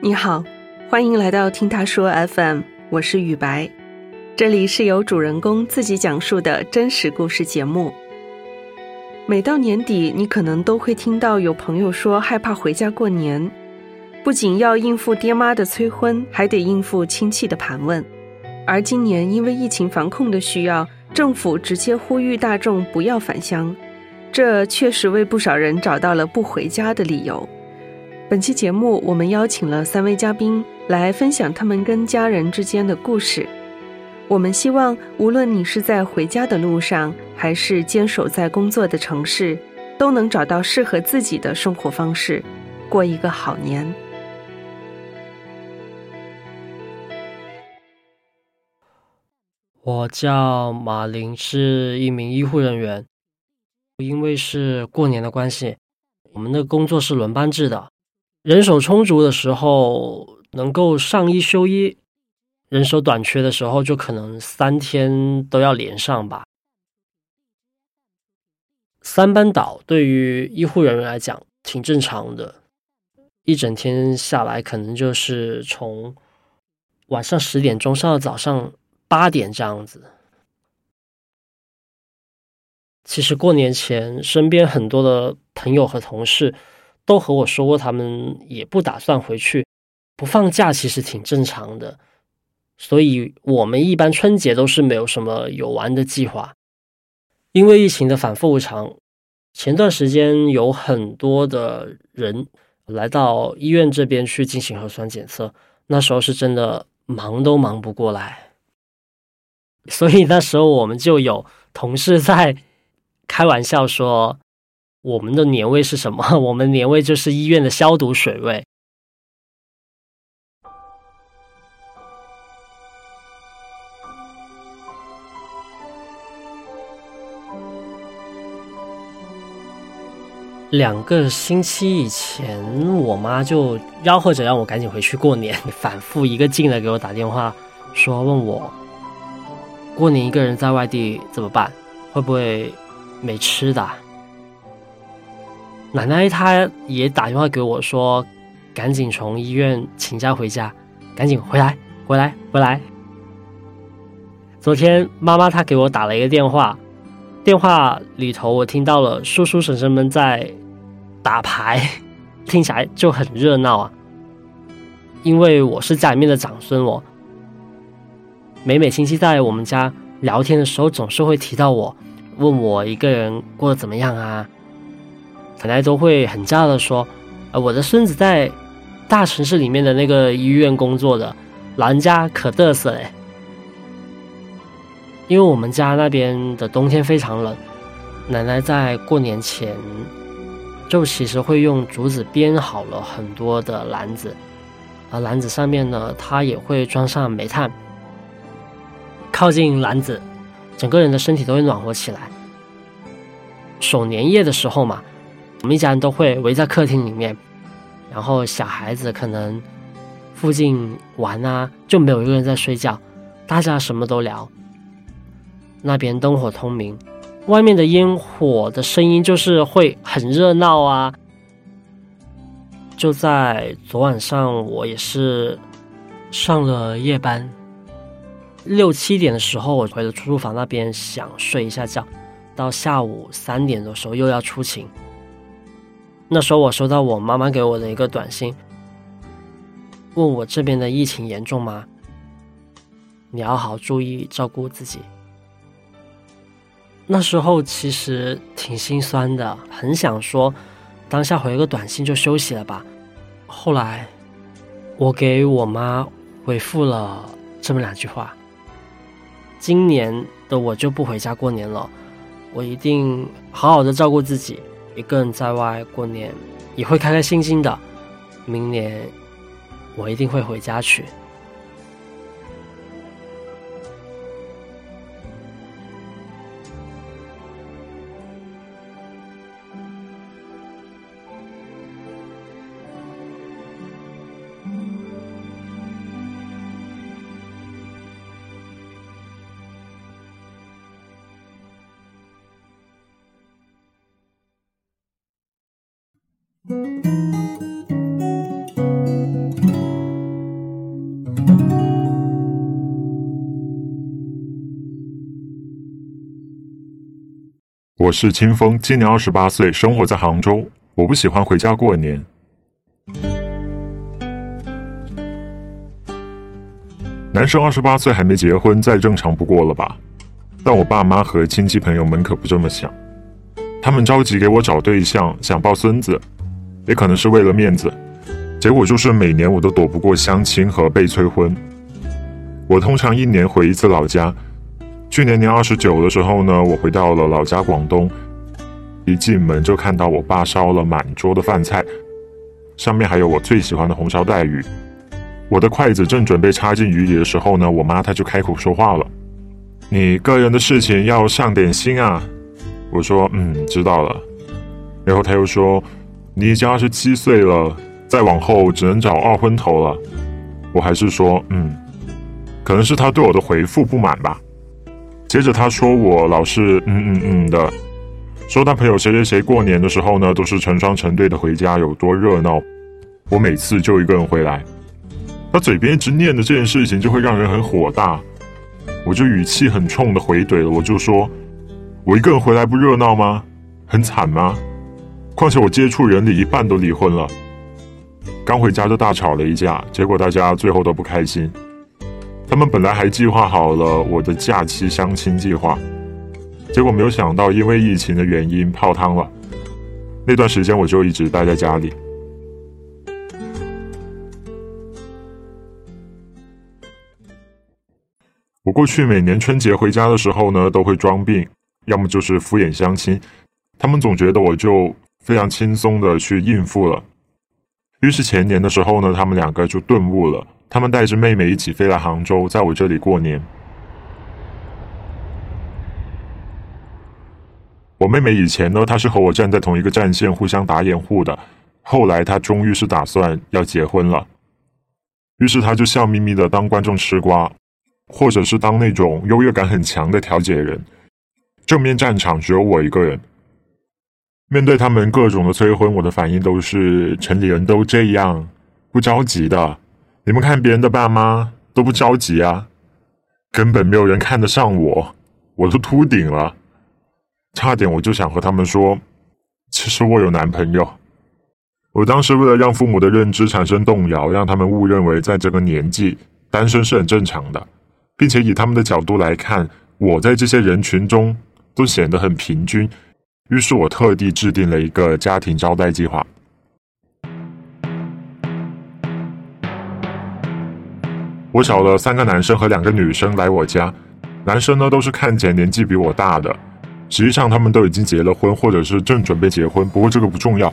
你好，欢迎来到听他说 FM，我是雨白，这里是由主人公自己讲述的真实故事节目。每到年底，你可能都会听到有朋友说害怕回家过年，不仅要应付爹妈的催婚，还得应付亲戚的盘问。而今年因为疫情防控的需要，政府直接呼吁大众不要返乡，这确实为不少人找到了不回家的理由。本期节目，我们邀请了三位嘉宾来分享他们跟家人之间的故事。我们希望，无论你是在回家的路上，还是坚守在工作的城市，都能找到适合自己的生活方式，过一个好年。我叫马林，是一名医护人员。因为是过年的关系，我们的工作是轮班制的。人手充足的时候，能够上一休一；人手短缺的时候，就可能三天都要连上吧。三班倒对于医护人员来讲挺正常的，一整天下来，可能就是从晚上十点钟上到早上八点这样子。其实过年前，身边很多的朋友和同事。都和我说过，他们也不打算回去，不放假其实挺正常的。所以，我们一般春节都是没有什么有玩的计划。因为疫情的反复无常，前段时间有很多的人来到医院这边去进行核酸检测，那时候是真的忙都忙不过来。所以那时候我们就有同事在开玩笑说。我们的年味是什么？我们年味就是医院的消毒水味。两个星期以前，我妈就吆喝着让我赶紧回去过年，反复一个劲的给我打电话，说问我过年一个人在外地怎么办，会不会没吃的？奶奶她也打电话给我说：“赶紧从医院请假回家，赶紧回来，回来，回来。”昨天妈妈她给我打了一个电话，电话里头我听到了叔叔婶婶们在打牌，听起来就很热闹啊。因为我是家里面的长孙，我每每亲戚在我们家聊天的时候，总是会提到我，问我一个人过得怎么样啊。奶奶都会很骄傲的说：“呃，我的孙子在大城市里面的那个医院工作的，老人家可嘚瑟嘞。”因为我们家那边的冬天非常冷，奶奶在过年前就其实会用竹子编好了很多的篮子，而篮子上面呢，她也会装上煤炭。靠近篮子，整个人的身体都会暖和起来。守年夜的时候嘛。我们一家人都会围在客厅里面，然后小孩子可能附近玩啊，就没有一个人在睡觉，大家什么都聊。那边灯火通明，外面的烟火的声音就是会很热闹啊。就在昨晚上，我也是上了夜班，六七点的时候，我回了出租房那边想睡一下觉，到下午三点的时候又要出勤。那时候我收到我妈妈给我的一个短信，问我这边的疫情严重吗？你要好注意照顾自己。那时候其实挺心酸的，很想说当下回个短信就休息了吧。后来我给我妈回复了这么两句话：今年的我就不回家过年了，我一定好好的照顾自己。一个人在外过年也会开开心心的。明年我一定会回家去。我是清风，今年二十八岁，生活在杭州。我不喜欢回家过年。男生二十八岁还没结婚，再正常不过了吧？但我爸妈和亲戚朋友们可不这么想，他们着急给我找对象，想抱孙子，也可能是为了面子。结果就是每年我都躲不过相亲和被催婚。我通常一年回一次老家。去年年二十九的时候呢，我回到了老家广东，一进门就看到我爸烧了满桌的饭菜，上面还有我最喜欢的红烧带鱼。我的筷子正准备插进鱼里的时候呢，我妈她就开口说话了：“你个人的事情要上点心啊。”我说：“嗯，知道了。”然后他又说：“你已经二十七岁了，再往后只能找二婚头了。”我还是说：“嗯。”可能是他对我的回复不满吧。接着他说我老是嗯嗯嗯的，说他朋友谁谁谁过年的时候呢，都是成双成对的回家，有多热闹。我每次就一个人回来，他嘴边一直念的这件事情就会让人很火大，我就语气很冲的回怼了，我就说，我一个人回来不热闹吗？很惨吗？况且我接触人里一半都离婚了，刚回家就大吵了一架，结果大家最后都不开心。他们本来还计划好了我的假期相亲计划，结果没有想到因为疫情的原因泡汤了。那段时间我就一直待在家里。我过去每年春节回家的时候呢，都会装病，要么就是敷衍相亲。他们总觉得我就非常轻松的去应付了。于是前年的时候呢，他们两个就顿悟了。他们带着妹妹一起飞来杭州，在我这里过年。我妹妹以前呢，她是和我站在同一个战线，互相打掩护的。后来她终于是打算要结婚了，于是她就笑眯眯的当观众吃瓜，或者是当那种优越感很强的调解人。正面战场只有我一个人。面对他们各种的催婚，我的反应都是：城里人都这样，不着急的。你们看别人的爸妈都不着急啊，根本没有人看得上我，我都秃顶了，差点我就想和他们说，其实我有男朋友。我当时为了让父母的认知产生动摇，让他们误认为在这个年纪单身是很正常的，并且以他们的角度来看，我在这些人群中都显得很平均，于是我特地制定了一个家庭招待计划。我找了三个男生和两个女生来我家，男生呢都是看起来年纪比我大的，实际上他们都已经结了婚或者是正准备结婚，不过这个不重要。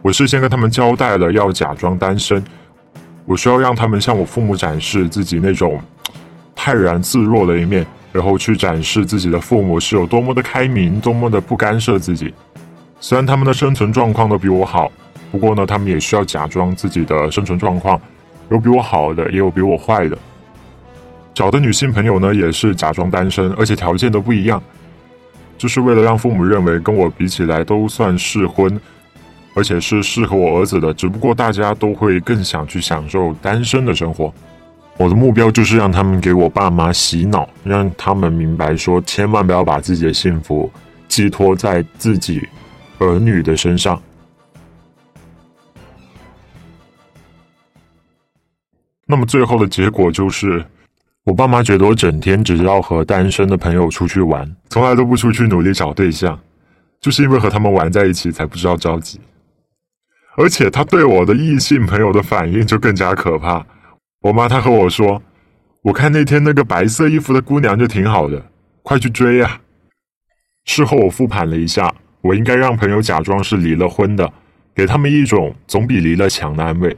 我事先跟他们交代了要假装单身，我需要让他们向我父母展示自己那种泰然自若的一面，然后去展示自己的父母是有多么的开明，多么的不干涉自己。虽然他们的生存状况都比我好，不过呢，他们也需要假装自己的生存状况。有比我好的，也有比我坏的。找的女性朋友呢，也是假装单身，而且条件都不一样，就是为了让父母认为跟我比起来都算适婚，而且是适合我儿子的。只不过大家都会更想去享受单身的生活。我的目标就是让他们给我爸妈洗脑，让他们明白说，千万不要把自己的幸福寄托在自己儿女的身上。那么最后的结果就是，我爸妈觉得我整天只知道和单身的朋友出去玩，从来都不出去努力找对象，就是因为和他们玩在一起才不知道着急。而且他对我的异性朋友的反应就更加可怕。我妈她和我说：“我看那天那个白色衣服的姑娘就挺好的，快去追啊！”事后我复盘了一下，我应该让朋友假装是离了婚的，给他们一种总比离了强的安慰。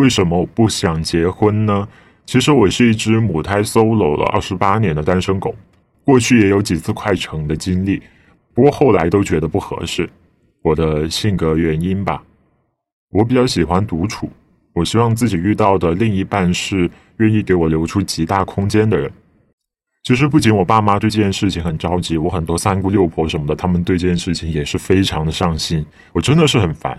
为什么我不想结婚呢？其实我是一只母胎 solo 了二十八年的单身狗，过去也有几次快成的经历，不过后来都觉得不合适，我的性格原因吧。我比较喜欢独处，我希望自己遇到的另一半是愿意给我留出极大空间的人。其实不仅我爸妈对这件事情很着急，我很多三姑六婆什么的，他们对这件事情也是非常的上心。我真的是很烦。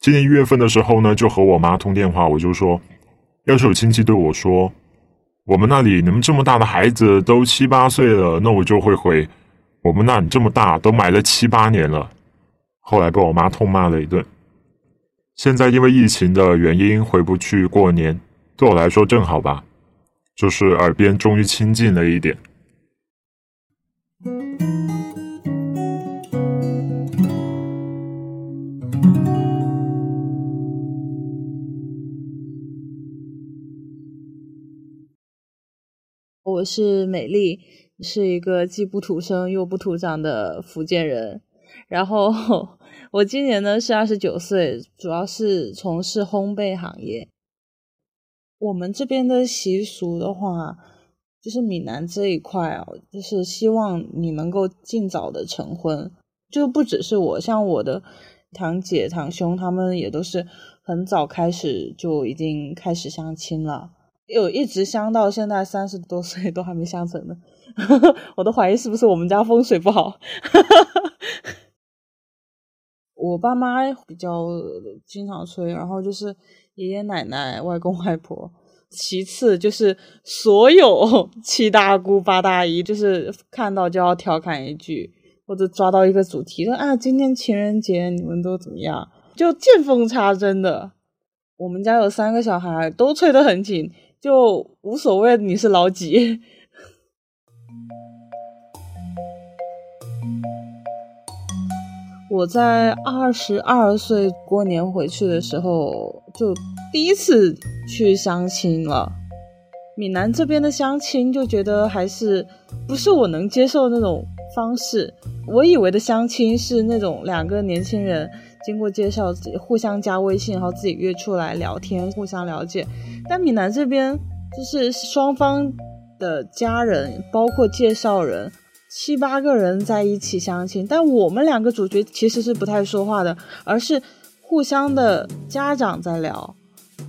今年一月份的时候呢，就和我妈通电话，我就说，要是有亲戚对我说，我们那里你们这么大的孩子都七八岁了，那我就会回，我们那里这么大都埋了七八年了。后来被我妈痛骂了一顿。现在因为疫情的原因回不去过年，对我来说正好吧，就是耳边终于清静了一点。我是美丽，是一个既不土生又不土长的福建人。然后我今年呢是二十九岁，主要是从事烘焙行业。我们这边的习俗的话，就是闽南这一块啊，就是希望你能够尽早的成婚。就不只是我，像我的堂姐、堂兄，他们也都是很早开始就已经开始相亲了，有一直相到现在三十多岁都还没相成的。我都怀疑是不是我们家风水不好。我爸妈比较经常催，然后就是爷爷奶奶、外公外婆，其次就是所有 七大姑八大姨，就是看到就要调侃一句，或者抓到一个主题说啊，今天情人节你们都怎么样？就见缝插针的。我们家有三个小孩，都催得很紧，就无所谓你是老几。我在二十二岁过年回去的时候，就第一次去相亲了。闽南这边的相亲就觉得还是不是我能接受那种方式。我以为的相亲是那种两个年轻人经过介绍，互相加微信，然后自己约出来聊天，互相了解。但闽南这边就是双方的家人，包括介绍人。七八个人在一起相亲，但我们两个主角其实是不太说话的，而是互相的家长在聊。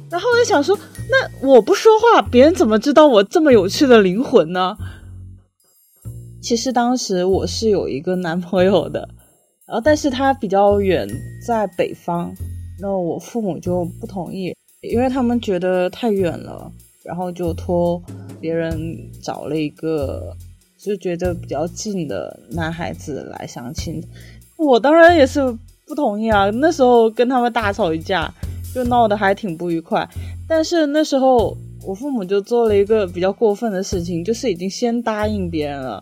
然后我就想说，那我不说话，别人怎么知道我这么有趣的灵魂呢？其实当时我是有一个男朋友的，然后但是他比较远，在北方，那我父母就不同意，因为他们觉得太远了，然后就托别人找了一个。就觉得比较近的男孩子来相亲，我当然也是不同意啊。那时候跟他们大吵一架，就闹得还挺不愉快。但是那时候我父母就做了一个比较过分的事情，就是已经先答应别人了，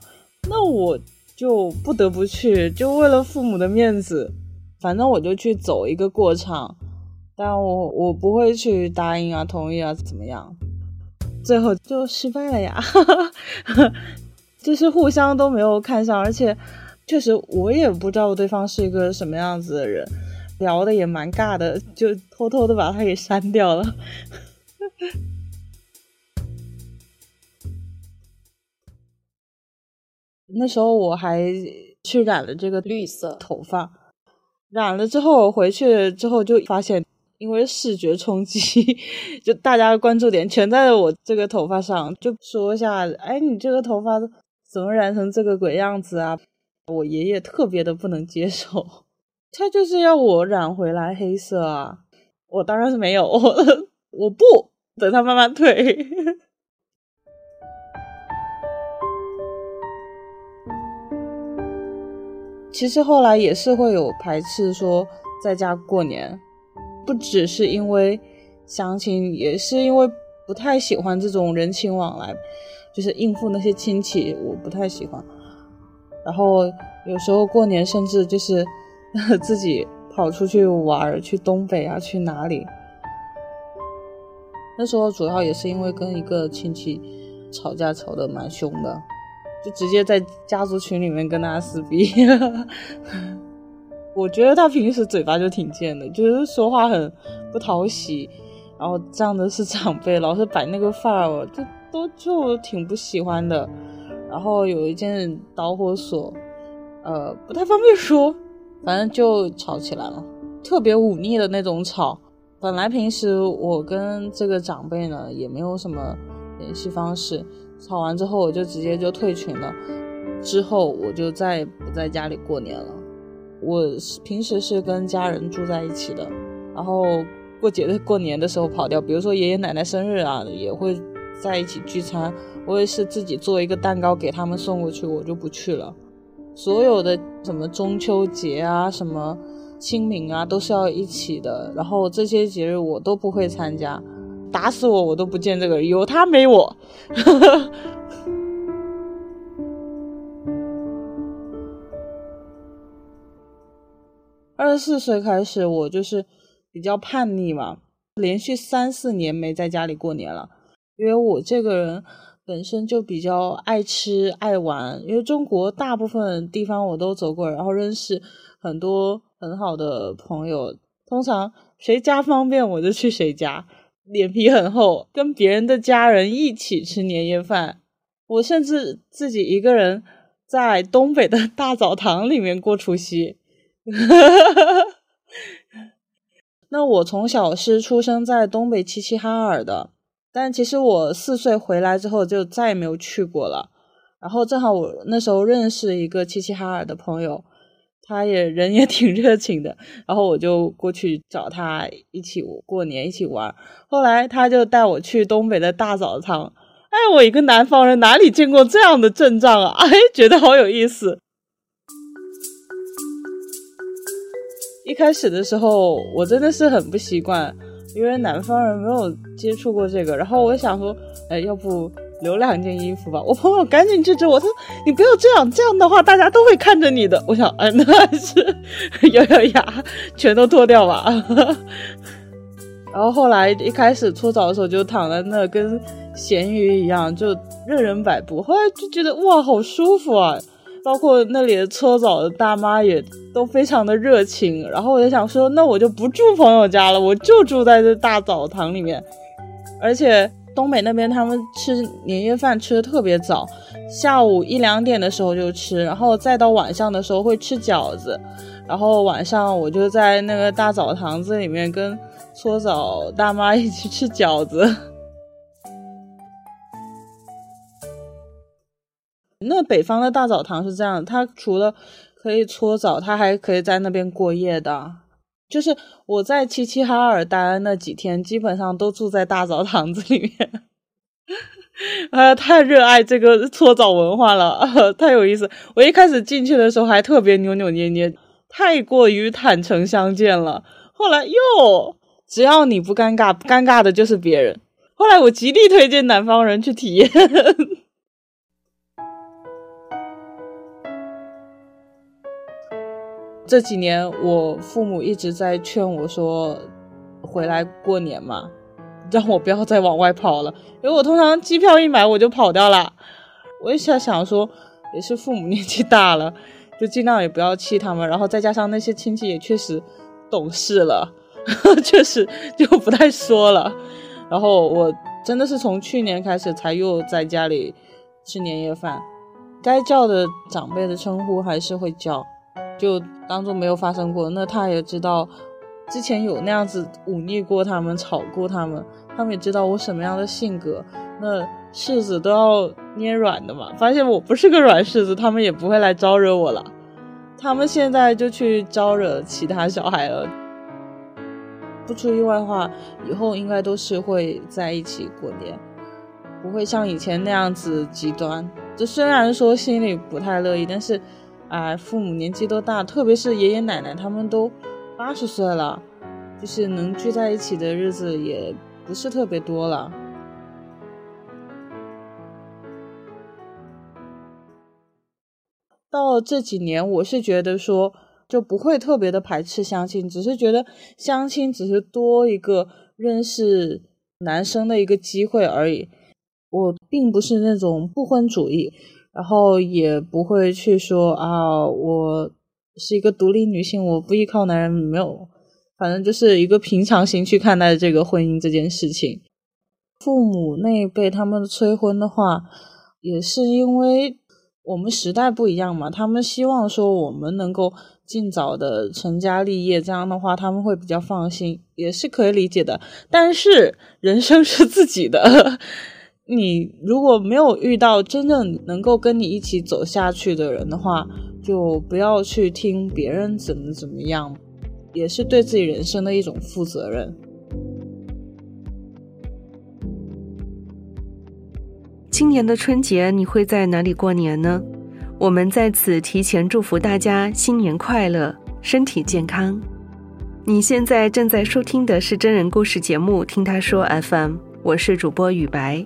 那我就不得不去，就为了父母的面子，反正我就去走一个过场。但我我不会去答应啊、同意啊怎么样，最后就失败了呀。就是互相都没有看上，而且确实我也不知道对方是一个什么样子的人，聊的也蛮尬的，就偷偷的把他给删掉了。那时候我还去染了这个绿色头发，染了之后回去之后就发现，因为视觉冲击，就大家关注点全在我这个头发上，就说一下，哎，你这个头发。怎么染成这个鬼样子啊！我爷爷特别的不能接受，他就是要我染回来黑色啊！我当然是没有，我 不等他慢慢退。其实后来也是会有排斥，说在家过年，不只是因为相亲，也是因为不太喜欢这种人情往来。就是应付那些亲戚，我不太喜欢。然后有时候过年，甚至就是 自己跑出去玩，去东北啊，去哪里。那时候主要也是因为跟一个亲戚吵架，吵得蛮凶的，就直接在家族群里面跟他撕逼。我觉得他平时嘴巴就挺贱的，就是说话很不讨喜，然后仗的是长辈，老是摆那个范儿，就。都就挺不喜欢的，然后有一件导火索，呃，不太方便说，反正就吵起来了，特别忤逆的那种吵。本来平时我跟这个长辈呢也没有什么联系方式，吵完之后我就直接就退群了，之后我就再也不在家里过年了。我平时是跟家人住在一起的，然后过节的过年的时候跑掉，比如说爷爷奶奶生日啊，也会在一起聚餐。我也是自己做一个蛋糕给他们送过去，我就不去了。所有的什么中秋节啊，什么清明啊，都是要一起的。然后这些节日我都不会参加，打死我我都不见这个人，有他没我。二十四岁开始，我就是比较叛逆嘛，连续三四年没在家里过年了，因为我这个人。本身就比较爱吃爱玩，因为中国大部分地方我都走过，然后认识很多很好的朋友。通常谁家方便我就去谁家，脸皮很厚，跟别人的家人一起吃年夜饭。我甚至自己一个人在东北的大澡堂里面过除夕。那我从小是出生在东北齐齐哈尔的。但其实我四岁回来之后就再也没有去过了。然后正好我那时候认识一个齐齐哈尔的朋友，他也人也 挺热情的，然后我就过去找他一起过年一起玩。后来他就带我去东北的大澡堂，哎，我一个南方人哪里见过这样的阵仗啊？哎，觉得好有意思。一开始的时候我真的是很不习惯。因为南方人没有接触过这个，然后我想说，哎，要不留两件衣服吧？我朋友赶紧制止我，他说你不要这样，这样的话大家都会看着你的。我想，哎，那还是咬咬牙，全都脱掉吧。然后后来一开始搓澡的时候就躺在那跟咸鱼一样，就任人摆布。后来就觉得哇，好舒服啊。包括那里的搓澡的大妈也都非常的热情，然后我就想说，那我就不住朋友家了，我就住在这大澡堂里面。而且东北那边他们吃年夜饭吃的特别早，下午一两点的时候就吃，然后再到晚上的时候会吃饺子，然后晚上我就在那个大澡堂子里面跟搓澡大妈一起吃饺子。那北方的大澡堂是这样，它除了可以搓澡，它还可以在那边过夜的。就是我在齐齐哈尔待那几天，基本上都住在大澡堂子里面。哎呀，太热爱这个搓澡文化了，太有意思。我一开始进去的时候还特别扭扭捏捏，太过于坦诚相见了。后来哟，只要你不尴尬，尴尬的就是别人。后来我极力推荐南方人去体验。这几年，我父母一直在劝我说：“回来过年嘛，让我不要再往外跑了。”因为我通常机票一买我就跑掉了。我一下想说，也是父母年纪大了，就尽量也不要气他们。然后再加上那些亲戚也确实懂事了，确实就不太说了。然后我真的是从去年开始才又在家里吃年夜饭，该叫的长辈的称呼还是会叫。就当做没有发生过，那他也知道之前有那样子忤逆过他们、吵过他们，他们也知道我什么样的性格，那柿子都要捏软的嘛。发现我不是个软柿子，他们也不会来招惹我了。他们现在就去招惹其他小孩了。不出意外的话，以后应该都是会在一起过年，不会像以前那样子极端。这虽然说心里不太乐意，但是。哎，父母年纪都大，特别是爷爷奶奶，他们都八十岁了，就是能聚在一起的日子也不是特别多了。到这几年，我是觉得说就不会特别的排斥相亲，只是觉得相亲只是多一个认识男生的一个机会而已。我并不是那种不婚主义。然后也不会去说啊，我是一个独立女性，我不依靠男人，没有，反正就是一个平常心去看待这个婚姻这件事情。父母那一辈他们催婚的话，也是因为我们时代不一样嘛，他们希望说我们能够尽早的成家立业，这样的话他们会比较放心，也是可以理解的。但是人生是自己的。你如果没有遇到真正能够跟你一起走下去的人的话，就不要去听别人怎么怎么样。也是对自己人生的一种负责任。今年的春节你会在哪里过年呢？我们在此提前祝福大家新年快乐，身体健康。你现在正在收听的是真人故事节目《听他说 FM》，我是主播雨白。